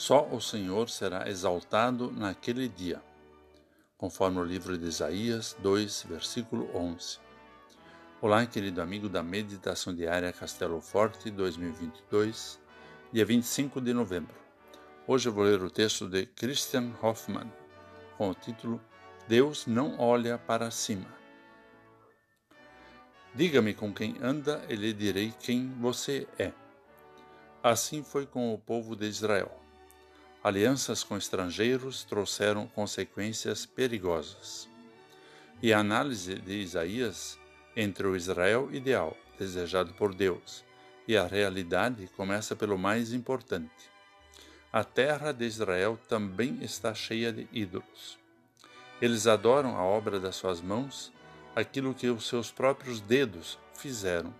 Só o Senhor será exaltado naquele dia, conforme o livro de Isaías 2, versículo 11. Olá, querido amigo da Meditação Diária Castelo Forte 2022, dia 25 de novembro. Hoje eu vou ler o texto de Christian Hoffmann, com o título Deus não olha para cima. Diga-me com quem anda e lhe direi quem você é. Assim foi com o povo de Israel. Alianças com estrangeiros trouxeram consequências perigosas. E a análise de Isaías entre o Israel ideal, desejado por Deus, e a realidade começa pelo mais importante. A terra de Israel também está cheia de ídolos. Eles adoram a obra das suas mãos, aquilo que os seus próprios dedos fizeram.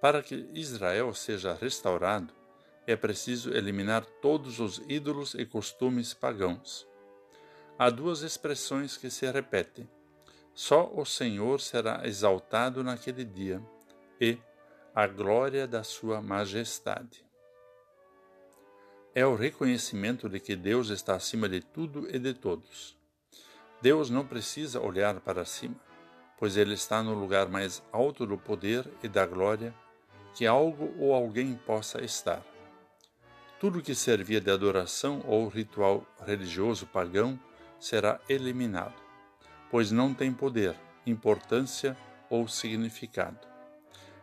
Para que Israel seja restaurado, é preciso eliminar todos os ídolos e costumes pagãos. Há duas expressões que se repetem: só o Senhor será exaltado naquele dia e a glória da sua majestade. É o reconhecimento de que Deus está acima de tudo e de todos. Deus não precisa olhar para cima, pois ele está no lugar mais alto do poder e da glória que algo ou alguém possa estar. Tudo que servia de adoração ou ritual religioso pagão será eliminado, pois não tem poder, importância ou significado.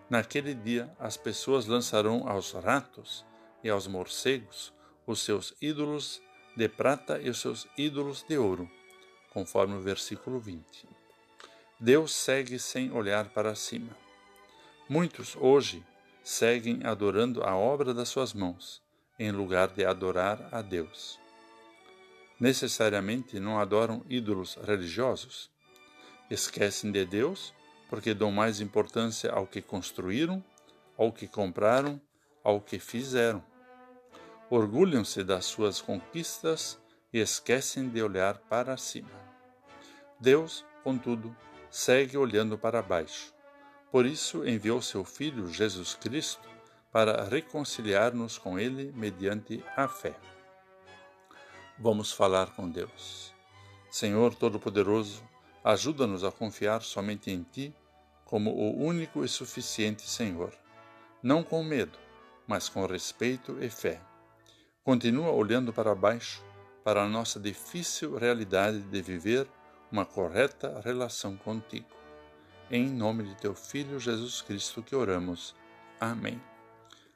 Naquele dia, as pessoas lançarão aos ratos e aos morcegos os seus ídolos de prata e os seus ídolos de ouro, conforme o versículo 20. Deus segue sem olhar para cima. Muitos hoje seguem adorando a obra das suas mãos, em lugar de adorar a Deus. Necessariamente não adoram ídolos religiosos. Esquecem de Deus porque dão mais importância ao que construíram, ao que compraram, ao que fizeram. Orgulham-se das suas conquistas e esquecem de olhar para cima. Deus, contudo, segue olhando para baixo. Por isso enviou seu Filho Jesus Cristo para reconciliar-nos com Ele mediante a fé. Vamos falar com Deus. Senhor Todo-Poderoso, ajuda-nos a confiar somente em Ti como o único e suficiente Senhor, não com medo, mas com respeito e fé. Continua olhando para baixo para a nossa difícil realidade de viver uma correta relação contigo. Em nome de teu Filho Jesus Cristo que oramos. Amém.